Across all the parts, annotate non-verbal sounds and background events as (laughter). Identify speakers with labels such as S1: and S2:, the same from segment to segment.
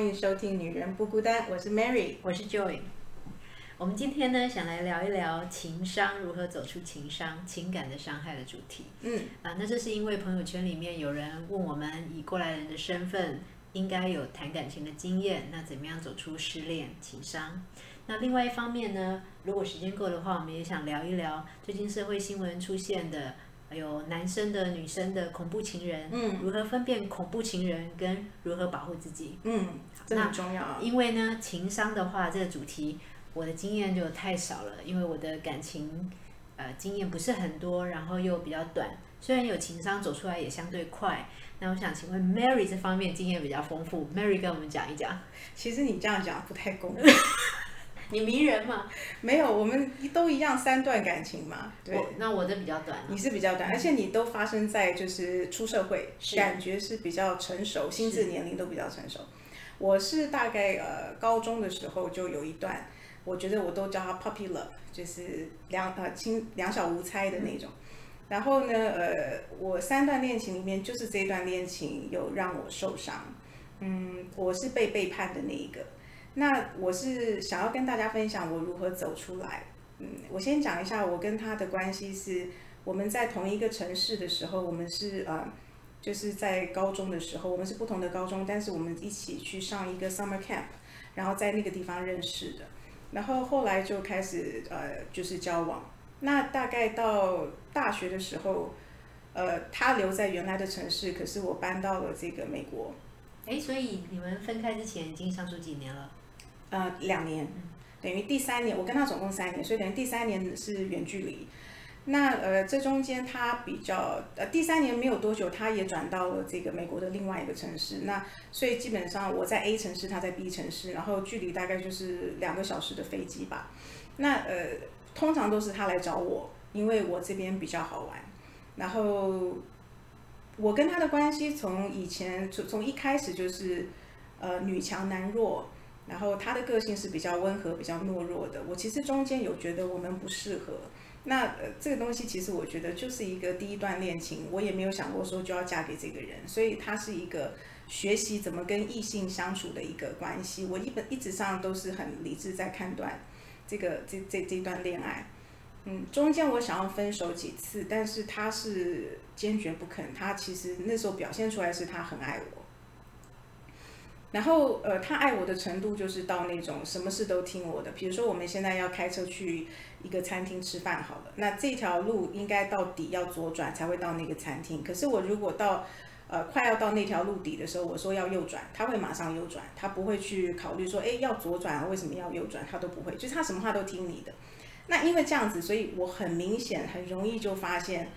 S1: 欢迎收听《女人不孤单》，我是 Mary，
S2: 我是 Joy。我们今天呢，想来聊一聊情商如何走出情商、情感的伤害的主题。
S1: 嗯，
S2: 啊，那这是因为朋友圈里面有人问我们，以过来人的身份，应该有谈感情的经验，那怎么样走出失恋、情商？那另外一方面呢，如果时间够的话，我们也想聊一聊最近社会新闻出现的。有男生的、女生的恐怖情人，
S1: 嗯，
S2: 如何分辨恐怖情人跟如何保护自己？
S1: 嗯，这很重要。
S2: 因为呢，情商的话，这个主题我的经验就太少了，因为我的感情呃经验不是很多，然后又比较短。虽然有情商走出来也相对快，那我想请问 Mary 这方面经验比较丰富，Mary 跟我们讲一讲。
S1: 其实你这样讲不太公平。(laughs)
S2: 你迷人吗？(laughs)
S1: 没有，我们都一样三段感情嘛。对，
S2: 那我的比较短。
S1: 你是比较短，而且你都发生在就是出社会，感觉是比较成熟，心智年龄都比较成熟。我是大概呃高中的时候就有一段，我觉得我都叫他 puppy love，就是两呃亲两小无猜的那种。然后呢，呃，我三段恋情里面就是这段恋情有让我受伤，嗯，我是被背叛的那一个。那我是想要跟大家分享我如何走出来。嗯，我先讲一下我跟他的关系是，我们在同一个城市的时候，我们是呃，就是在高中的时候，我们是不同的高中，但是我们一起去上一个 summer camp，然后在那个地方认识的，然后后来就开始呃就是交往。那大概到大学的时候，呃，他留在原来的城市，可是我搬到了这个美国。
S2: 哎，所以你们分开之前已经相处几年了？
S1: 呃，两年，等于第三年，我跟他总共三年，所以等于第三年是远距离。那呃，这中间他比较呃，第三年没有多久，他也转到了这个美国的另外一个城市。那所以基本上我在 A 城市，他在 B 城市，然后距离大概就是两个小时的飞机吧。那呃，通常都是他来找我，因为我这边比较好玩。然后我跟他的关系从以前从从一开始就是呃女强男弱。然后他的个性是比较温和、比较懦弱的。我其实中间有觉得我们不适合。那呃，这个东西其实我觉得就是一个第一段恋情，我也没有想过说就要嫁给这个人。所以他是一个学习怎么跟异性相处的一个关系。我一本一直上都是很理智在判断这个这这这段恋爱。嗯，中间我想要分手几次，但是他是坚决不肯。他其实那时候表现出来是他很爱我。然后，呃，他爱我的程度就是到那种什么事都听我的。比如说，我们现在要开车去一个餐厅吃饭，好了，那这条路应该到底要左转才会到那个餐厅。可是我如果到，呃，快要到那条路底的时候，我说要右转，他会马上右转，他不会去考虑说，哎，要左转啊，为什么要右转？他都不会，就是他什么话都听你的。那因为这样子，所以我很明显、很容易就发现，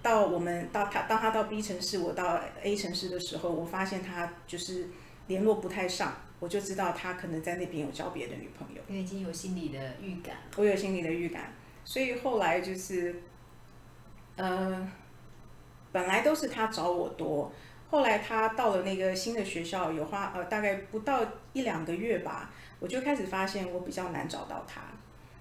S1: 到我们到他当他到 B 城市，我到 A 城市的时候，我发现他就是。联络不太上，我就知道他可能在那边有交别的女朋友，
S2: 因为已经有心理的预感。
S1: 我有心理的预感，所以后来就是，呃，本来都是他找我多，后来他到了那个新的学校，有花呃大概不到一两个月吧，我就开始发现我比较难找到他，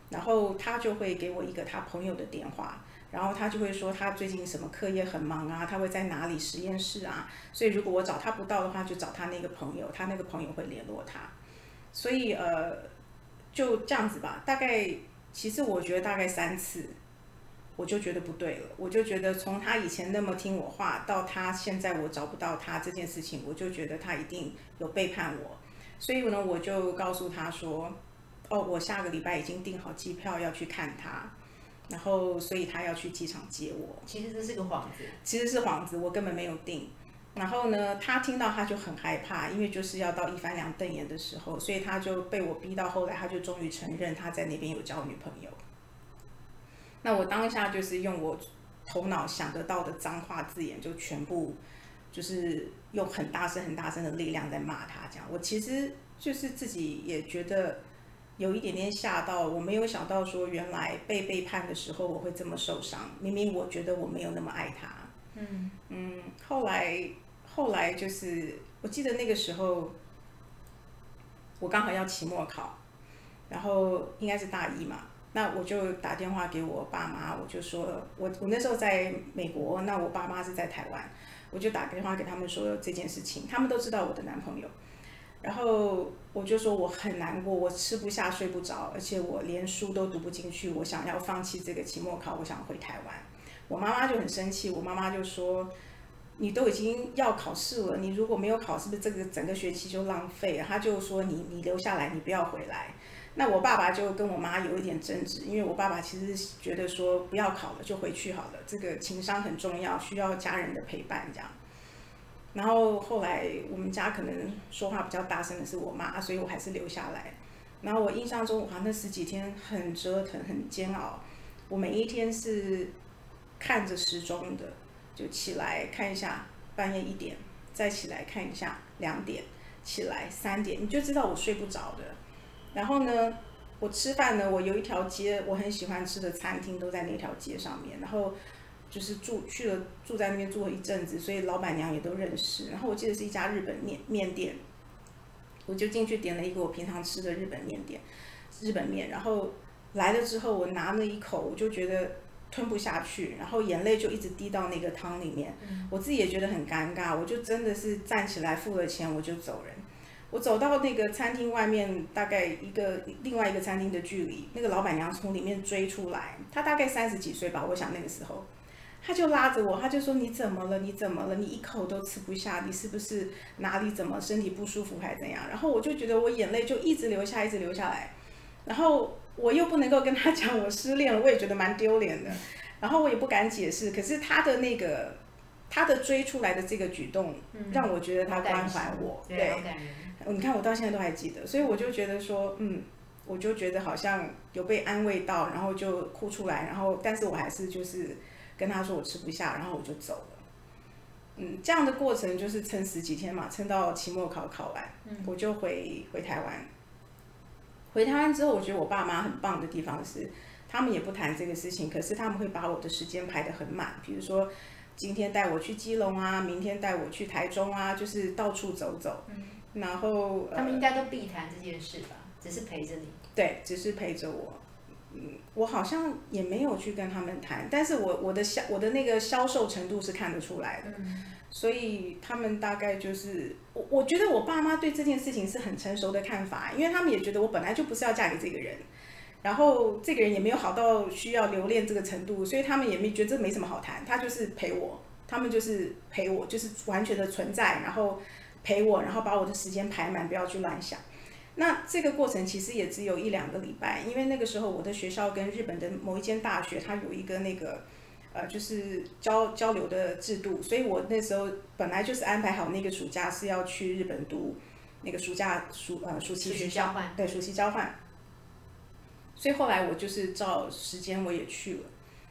S1: 然后他就会给我一个他朋友的电话。然后他就会说他最近什么课业很忙啊，他会在哪里实验室啊，所以如果我找他不到的话，就找他那个朋友，他那个朋友会联络他。所以呃，就这样子吧。大概其实我觉得大概三次，我就觉得不对了。我就觉得从他以前那么听我话，到他现在我找不到他这件事情，我就觉得他一定有背叛我。所以呢，我就告诉他说，哦，我下个礼拜已经订好机票要去看他。然后，所以他要去机场接我。
S2: 其实这是个幌子，
S1: 其实是幌子，我根本没有订。然后呢，他听到他就很害怕，因为就是要到一翻两瞪眼的时候，所以他就被我逼到后来，他就终于承认他在那边有交女朋友。那我当下就是用我头脑想得到的脏话字眼，就全部就是用很大声、很大声的力量在骂他。这样，我其实就是自己也觉得。有一点点吓到，我没有想到说原来被背叛的时候我会这么受伤。明明我觉得我没有那么爱他。嗯嗯，后来后来就是，我记得那个时候我刚好要期末考，然后应该是大一嘛，那我就打电话给我爸妈，我就说我我那时候在美国，那我爸妈是在台湾，我就打电话给他们说这件事情，他们都知道我的男朋友。然后我就说我很难过，我吃不下睡不着，而且我连书都读不进去，我想要放弃这个期末考，我想回台湾。我妈妈就很生气，我妈妈就说。你都已经要考试了，你如果没有考，是不是这个整个学期就浪费了？他就说你你留下来，你不要回来。那我爸爸就跟我妈有一点争执，因为我爸爸其实觉得说不要考了，就回去好了。这个情商很重要，需要家人的陪伴这样。然后后来我们家可能说话比较大声的是我妈，所以我还是留下来。然后我印象中，哇，那十几天很折腾，很煎熬。我每一天是看着时钟的。就起来看一下，半夜一点，再起来看一下，两点起来，三点，你就知道我睡不着的。然后呢，我吃饭呢，我有一条街我很喜欢吃的餐厅都在那条街上面。然后就是住去了住在那边住了一阵子，所以老板娘也都认识。然后我记得是一家日本面面店，我就进去点了一个我平常吃的日本面店，日本面。然后来了之后，我拿了一口，我就觉得。吞不下去，然后眼泪就一直滴到那个汤里面，我自己也觉得很尴尬，我就真的是站起来付了钱我就走人。我走到那个餐厅外面，大概一个另外一个餐厅的距离，那个老板娘从里面追出来，她大概三十几岁吧，我想那个时候，她就拉着我，他就说你怎么了？你怎么了？你一口都吃不下，你是不是哪里怎么身体不舒服还是怎样？然后我就觉得我眼泪就一直流下，一直流下来，然后。我又不能够跟他讲我失恋了，我也觉得蛮丢脸的，然后我也不敢解释。可是他的那个，他的追出来的这个举动，让我觉得他关怀我。
S2: 对，
S1: 你看我到现在都还记得，所以我就觉得说，嗯，我就觉得好像有被安慰到，然后就哭出来，然后但是我还是就是跟他说我吃不下，然后我就走了。嗯，这样的过程就是撑十几天嘛，撑到期末考考完，我就回回台湾。回台湾之后，我觉得我爸妈很棒的地方是，他们也不谈这个事情，可是他们会把我的时间排得很满。比如说，今天带我去基隆啊，明天带我去台中啊，就是到处走走。嗯。然后
S2: 他们应该都避谈这件事吧？只是陪着你。
S1: 对，只是陪着我。嗯，我好像也没有去跟他们谈，但是我我的销我的那个销售程度是看得出来的。嗯。所以他们大概就是我，我觉得我爸妈对这件事情是很成熟的看法，因为他们也觉得我本来就不是要嫁给这个人，然后这个人也没有好到需要留恋这个程度，所以他们也没觉得这没什么好谈，他就是陪我，他们就是陪我，就是完全的存在，然后陪我，然后把我的时间排满，不要去乱想。那这个过程其实也只有一两个礼拜，因为那个时候我的学校跟日本的某一间大学，它有一个那个。呃，就是交交流的制度，所以我那时候本来就是安排好那个暑假是要去日本读那个暑假暑呃暑期学校，对暑期交换。所以后来我就是照时间我也去了。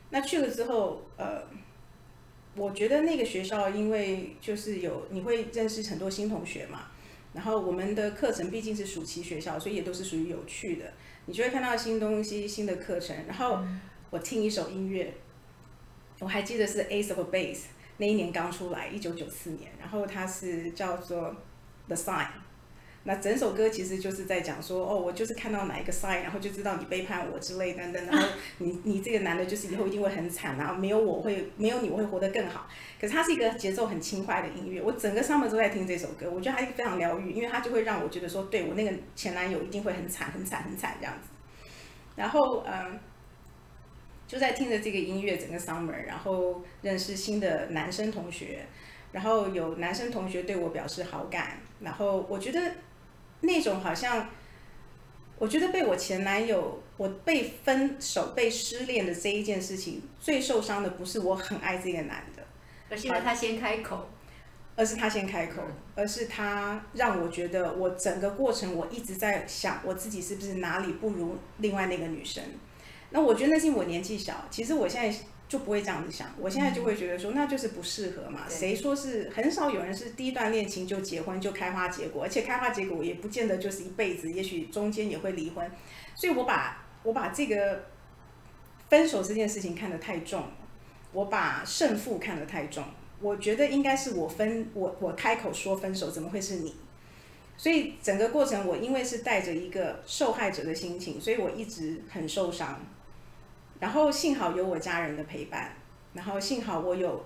S1: 那去了之后，呃，我觉得那个学校因为就是有你会认识很多新同学嘛，然后我们的课程毕竟是暑期学校，所以也都是属于有趣的，你就会看到新东西、新的课程。然后我听一首音乐。我还记得是 Ace of Base 那一年刚出来，一九九四年，然后它是叫做 The Sign，那整首歌其实就是在讲说，哦，我就是看到哪一个 sign，然后就知道你背叛我之类等等，然后你你这个男的就是以后一定会很惨然后没有我会没有你我会活得更好。可是它是一个节奏很轻快的音乐，我整个 summer 都在听这首歌，我觉得它非常疗愈，因为它就会让我觉得说，对我那个前男友一定会很惨很惨很惨这样子。然后嗯。就在听着这个音乐，整个 summer，然后认识新的男生同学，然后有男生同学对我表示好感，然后我觉得那种好像，我觉得被我前男友，我被分手、被失恋的这一件事情，最受伤的不是我很爱这个男的，
S2: 而是因为他先开口，
S1: 而是他先开口，而是他让我觉得我整个过程我一直在想我自己是不是哪里不如另外那个女生。那我觉得那是我年纪小，其实我现在就不会这样子想，我现在就会觉得说那就是不适合嘛。谁说是很少有人是第一段恋情就结婚就开花结果，而且开花结果也不见得就是一辈子，也许中间也会离婚。所以我把我把这个分手这件事情看得太重，我把胜负看得太重。我觉得应该是我分我我开口说分手，怎么会是你？所以整个过程我因为是带着一个受害者的心情，所以我一直很受伤。然后幸好有我家人的陪伴，然后幸好我有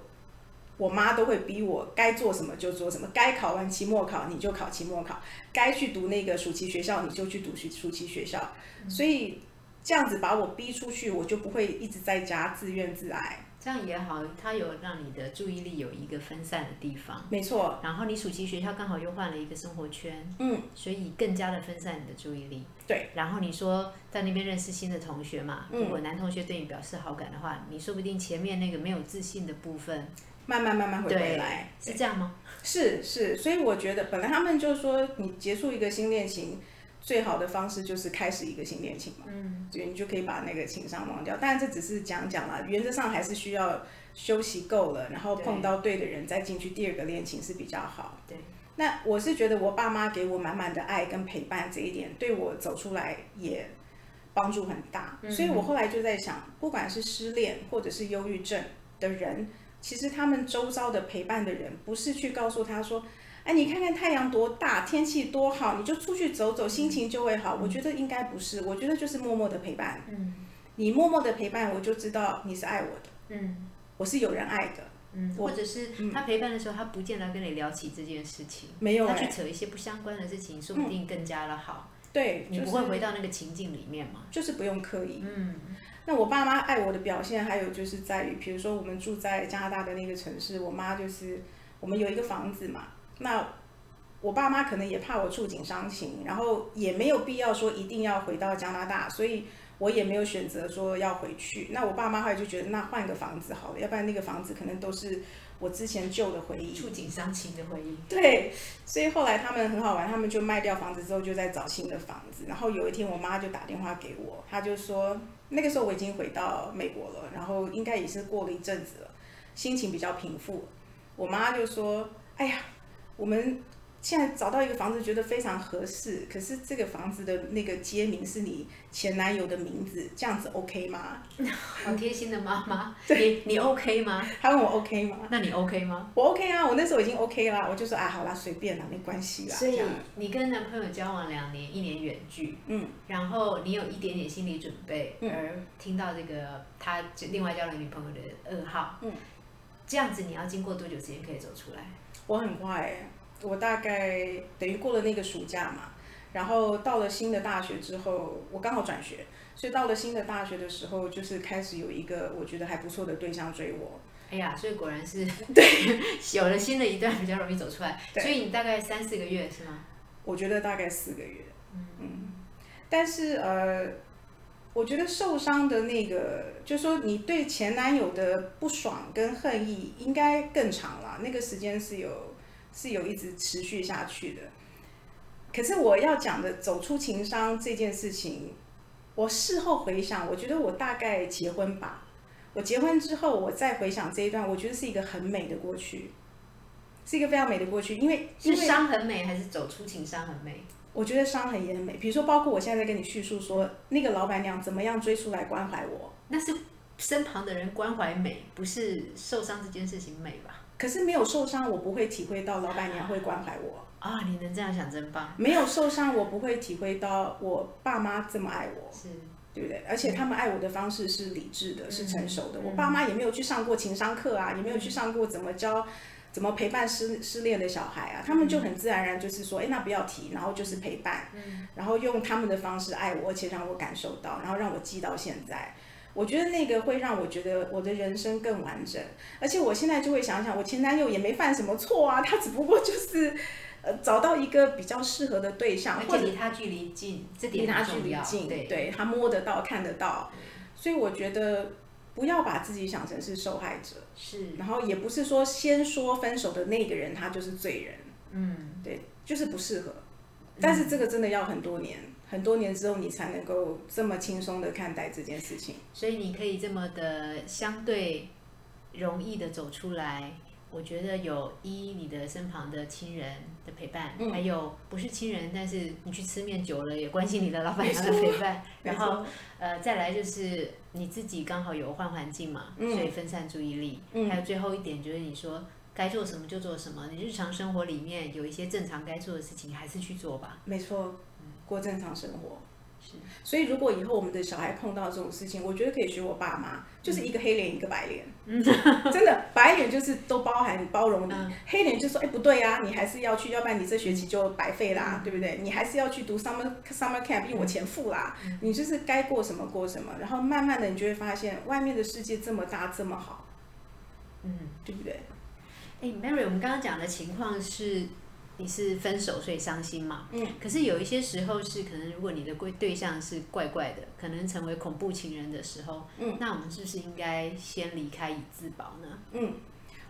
S1: 我妈都会逼我该做什么就做什么，该考完期末考你就考期末考，该去读那个暑期学校你就去读暑暑期学校，所以这样子把我逼出去，我就不会一直在家自怨自艾。
S2: 这样也好，它有让你的注意力有一个分散的地方。
S1: 没错，
S2: 然后你暑期学校刚好又换了一个生活圈，
S1: 嗯，
S2: 所以更加的分散你的注意力。
S1: 对。
S2: 然后你说在那边认识新的同学嘛，
S1: 嗯
S2: 如果男同学对你表示好感的话，你说不定前面那个没有自信的部分，
S1: 慢慢慢慢会回
S2: 对
S1: 来。，
S2: 是这样吗？
S1: 是是，所以我觉得本来他们就说你结束一个新恋情。最好的方式就是开始一个新恋情嘛，
S2: 嗯，
S1: 所以，你就可以把那个情商忘掉。当然这只是讲讲啦，原则上还是需要休息够了，然后碰到对的人再进去第二个恋情是比较好。
S2: 对。
S1: 那我是觉得我爸妈给我满满的爱跟陪伴这一点，对我走出来也帮助很大。
S2: 嗯
S1: 所以我后来就在想，不管是失恋或者是忧郁症的人，其实他们周遭的陪伴的人，不是去告诉他说。哎，你看看太阳多大，天气多好，你就出去走走，心情就会好。我觉得应该不是，我觉得就是默默的陪伴。
S2: 嗯
S1: 你默默的陪伴，我就知道你是爱我的，
S2: 嗯
S1: 我是有人爱的。
S2: 嗯，或者是他陪伴的时候，他不见得跟你聊起这件事情，
S1: 没有哎、
S2: 他去扯一些不相关的事情，说不定更加的好。
S1: 对，
S2: 你
S1: 就是
S2: 不会回到那个情境里面嘛？
S1: 就是不用刻意。
S2: 嗯
S1: 那我爸妈爱我的表现，还有就是在于，比如说我们住在加拿大的那个城市，我妈就是我们有一个房子嘛，那我爸妈可能也怕我触景伤情，然后也没有必要说一定要回到加拿大，所以我也没有选择说要回去。那我爸妈后来就觉得，那换个房子好了，要不然那个房子可能都是我之前旧的回忆。
S2: 触景伤情的回忆。
S1: 对，所以后来他们很好玩，他们就卖掉房子之后，就在找新的房子。然后有一天，我妈就打电话给我，她就说，那个时候我已经回到美国了，然后应该也是过了一阵子了，心情比较平复。我妈就说，哎呀，我们现在找到一个房子，觉得非常合适，可是这个房子的那个街名是你前男友的名字，这样子 OK 吗？(laughs)
S2: 好贴心的妈妈，(laughs) 你你 OK 吗？
S1: 他问我 OK 吗？
S2: 那你 OK 吗？
S1: 我 OK 啊，我那时候已经 OK 啦，我就说啊，好啦，随便啦，没关系啦。
S2: 所以你跟男朋友交往两年，一年远距，
S1: 嗯，
S2: 然后你有一点点心理准备，
S1: 嗯
S2: 而听到这个他另外交了女朋友的噩耗，
S1: 嗯，
S2: 这样子你要经过多久时间可以走出来？
S1: 我很快、欸，我大概等于过了那个暑假嘛，然后到了新的大学之后，我刚好转学，所以到了新的大学的时候，就是开始有一个我觉得还不错的对象追我。
S2: 哎呀，所以果然是对，(laughs) 有了新的一段比较容易走出来。所以你大概三四个月是吗？
S1: 我觉得大概四个月，嗯，但是呃，我觉得受伤的那个，就是说你对前男友的不爽跟恨意应该更长了，那个时间是有是有一直持续下去的。可是我要讲的走出情伤这件事情，我事后回想，我觉得我大概结婚吧。我结婚之后，我再回想这一段，我觉得是一个很美的过去，是一个非常美的过去，因为
S2: 是伤很美，还是走出情伤很美？
S1: 我觉得伤痕也很美。比如说，包括我现在在跟你叙述说，那个老板娘怎么样追出来关怀我，
S2: 那是身旁的人关怀美，不是受伤这件事情美吧？
S1: 可是没有受伤，我不会体会到老板娘会关怀我；
S2: 啊，你能这样想真棒。
S1: 没有受伤，我不会体会到我爸妈这么爱我，
S2: 是，
S1: 对不对？而且他们爱我的方式是理智的，是成熟的。
S2: 嗯
S1: 我爸妈也没有去上过情商课啊，也没有去上过怎么教。怎么陪伴失失恋的小孩啊？他们就很自然而然就是说，哎，那不要提，然后就是陪伴，
S2: 嗯
S1: 然后用他们的方式爱我，而且让我感受到，然后让我记到现在。我觉得那个会让我觉得我的人生更完整，而且我现在就会想想，我前男友也没犯什么错啊，他只不过就是呃找到一个比较适合的对象，
S2: 而
S1: 或者
S2: 且离他距离近，这
S1: 离
S2: 点
S1: 他距离。近，
S2: 对，
S1: 他摸得到、看得到，所以我觉得不要把自己想成是受害者，
S2: 是，
S1: 然后也不是说先说分手的那个人他就是罪人，
S2: 嗯，
S1: 对，就是不适合。但是这个真的要很多年，很多年之后你才能够这么轻松的看待这件事情。
S2: 所以你可以这么的相对容易的走出来。我觉得有一你的身旁的亲人的陪伴，
S1: 嗯
S2: 还有不是亲人，但是你去吃面久了也关心你的老板娘的陪伴，然后呃再来就是你自己刚好有换环境嘛，
S1: 嗯
S2: 所以分散注意力，
S1: 嗯
S2: 还有最后一点就是你说该做什么就做什么，你日常生活里面有一些正常该做的事情还是去做吧。
S1: 没错，过正常生活。所以如果以后我们的小孩碰到这种事情，我觉得可以学我爸妈，就是一个黑脸一个白脸，(laughs) 真的白脸就是都包含包容你，黑脸就说哎不对啊，你还是要去，要不然你这学期就白费啦，对不对？你还是要去读 summer summer camp，因为我钱付啦，你就是该过什么过什么，然后慢慢的你就会发现外面的世界这么大这么好，嗯，对不对？
S2: 哎，Mary，我们刚刚讲的情况是。你是分手所以伤心嘛？嗯。可是有一些时候是可能，如果你的对对象是怪怪的，可能成为恐怖情人的时候，嗯，那我们是不是应该先离开以自保呢？
S1: 嗯，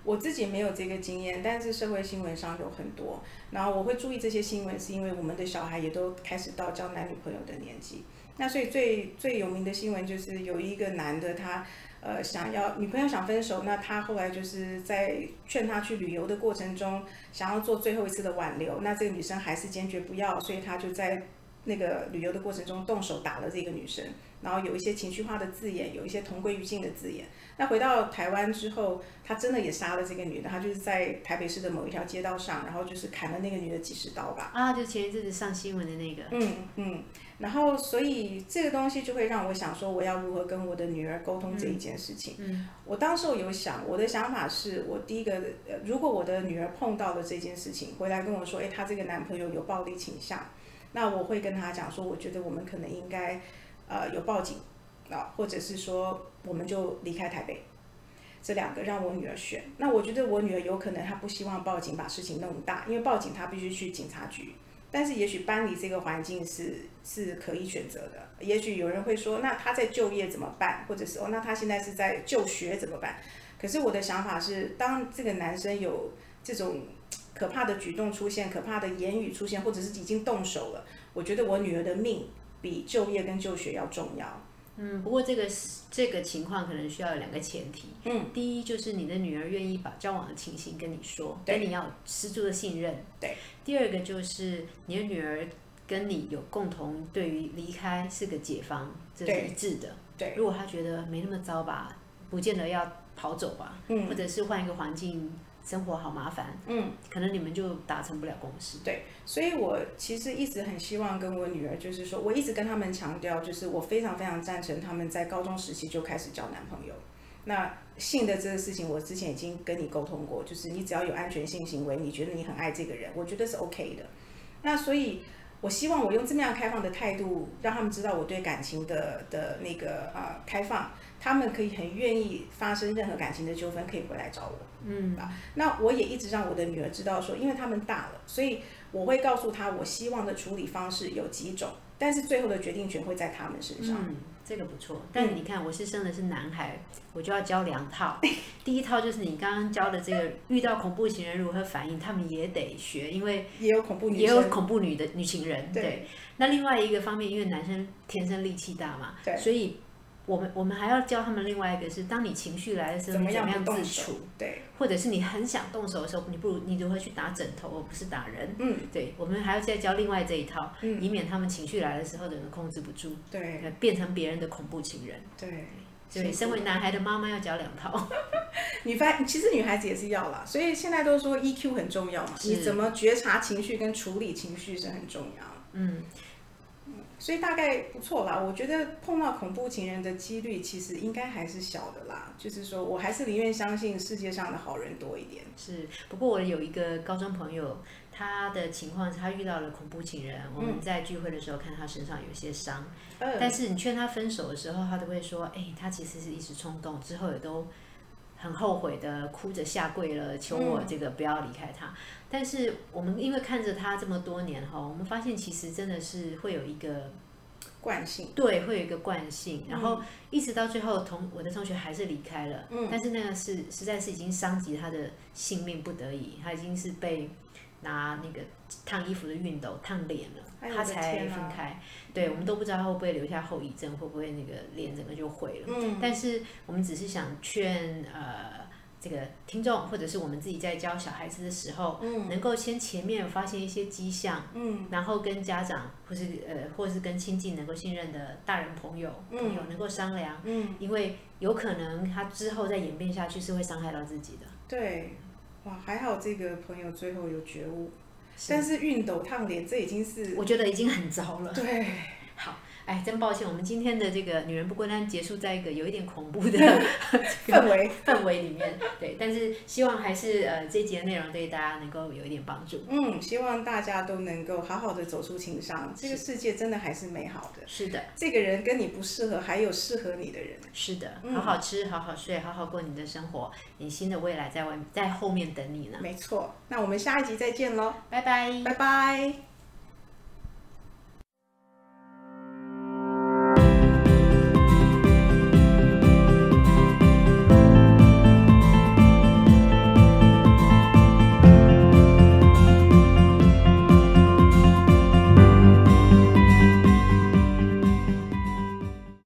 S1: 我自己没有这个经验，但是社会新闻上有很多，然后我会注意这些新闻，是因为我们的小孩也都开始到交男女朋友的年纪。那所以最最有名的新闻就是有一个男的他。呃，想要女朋友想分手，那他后来就是在劝他去旅游的过程中，想要做最后一次的挽留，那这个女生还是坚决不要，所以他就在那个旅游的过程中动手打了这个女生，然后有一些情绪化的字眼，有一些同归于尽的字眼。那回到台湾之后，他真的也杀了这个女的，他就是在台北市的某一条街道上，然后就是砍了那个女的几十刀吧。
S2: 啊，就前一阵子上新闻的那个。
S1: 嗯嗯。然后，所以这个东西就会让我想说，我要如何跟我的女儿沟通这一件事情。嗯，我当时有想，我的想法是我第一个，呃，如果我的女儿碰到了这件事情，回来跟我说，哎，她这个男朋友有暴力倾向，那我会跟她讲说，我觉得我们可能应该，呃，有报警啊，或者是说，我们就离开台北，这两个让我女儿选。那我觉得我女儿有可能她不希望报警把事情弄大，因为报警她必须去警察局。但是也许搬离这个环境是是可以选择的。也许有人会说，那他在就业怎么办？或者是哦，那他现在是在就学怎么办？可是我的想法是，当这个男生有这种可怕的举动出现，可怕的言语出现，或者是已经动手了，我觉得我女儿的命比就业跟就学要重要。
S2: 嗯，不过这个这个情况可能需要有两个前提。嗯，第一就是你的女儿愿意把交往的情形跟你说，跟你要十足的信任。
S1: 对。
S2: 第二个就是你的女儿跟你有共同对于离开是个解放，这是一致的。
S1: 对。
S2: 如果她觉得没那么糟吧，不见得要跑走吧。嗯。或者是换一个环境。生活好麻烦，嗯，可能你们就达成不了共识。
S1: 对，所以我其实一直很希望跟我女儿，就是说，我一直跟他们强调，就是我非常非常赞成他们在高中时期就开始交男朋友。那性的这个事情，我之前已经跟你沟通过，就是你只要有安全性行为，你觉得你很爱这个人，我觉得是 OK 的。那所以，我希望我用这么样开放的态度，让他们知道我对感情的的那个呃开放。他们可以很愿意发生任何感情的纠纷，可以回来找我。嗯啊，那我也一直让我的女儿知道说，因为他们大了，所以我会告诉她，我希望的处理方式有几种，但是最后的决定权会在他们身上。
S2: 嗯，这个不错。但你看，我是生的是男孩，我就要教两套。(laughs) 第一套就是你刚刚教的这个，遇到恐怖情人如何反应，他们也得学，因为
S1: 也有恐怖女
S2: 也有恐怖女的女情人。对。那另外一个方面，因为男生天生力气大嘛，
S1: 对，
S2: 所以。我们我们还要教他们另外一个是，当你情绪来的时候，你怎么样自处？
S1: 对，
S2: 或者是你很想动手的时候，你不如你如何去打枕头，而不是打人？嗯，对，我们还要再教另外这一套，以免他们情绪来的时候，人控制不住，
S1: 对，
S2: 变成别人的恐怖情人。
S1: 对，
S2: 所以身为男孩的妈妈要教两套。(laughs)
S1: 女发其实女孩子也是要啦，所以现在都说 EQ 很重要嘛，你怎么觉察情绪跟处理情绪是很重要。嗯。所以大概不错啦，我觉得碰到恐怖情人的几率其实应该还是小的啦。就是说我还是宁愿相信世界上的好人多一点。
S2: 是，不过我有一个高中朋友，他的情况是他遇到了恐怖情人，我们在聚会的时候看他身上有些伤，但是你劝他分手的时候，他都会说，哎，他其实是一时冲动，之后也都。很后悔的，哭着下跪了，求我这个不要离开他。但是我们因为看着他这么多年哈，我们发现其实真的是会有一个
S1: 惯性，
S2: 对，会有一个惯性。然后一直到最后，同我的同学还是离开了。嗯，但是那个是实在是已经伤及他的性命，不得已，他已经是被。拿那个烫衣服的熨斗烫脸了，他才分开。对，我们都不知道他会不会留下后遗症，会不会那个脸整个就毁了。嗯。但是我们只是想劝呃这个听众，或者是我们自己在教小孩子的时候，嗯，能够先前面发现一些迹象，嗯，然后跟家长或是呃或是跟亲近能够信任的大人朋友朋友能够商量，嗯，因为有可能他之后再演变下去是会伤害到自己的。
S1: 对。哇，还好这个朋友最后有觉悟，但是熨斗烫脸这已经是
S2: 我觉得已经很糟了。
S1: 对，
S2: 好，哎，真抱歉，我们今天的这个女人不孤单结束在一个有一点恐怖的 (laughs)
S1: 氛围 (laughs)
S2: 氛围里面，对，但是希望还是呃这节内容对大家能够有一点帮助。
S1: 嗯，希望大家都能够好好的走出情商，这个世界真的还是美好的。
S2: 是的，
S1: 这个人跟你不适合，还有适合你的人。
S2: 是的，好好吃，好好睡，好好过你的生活，你新的未来在外在后面等你呢。
S1: 没错，那我们下一集再见喽，
S2: 拜拜，
S1: 拜拜。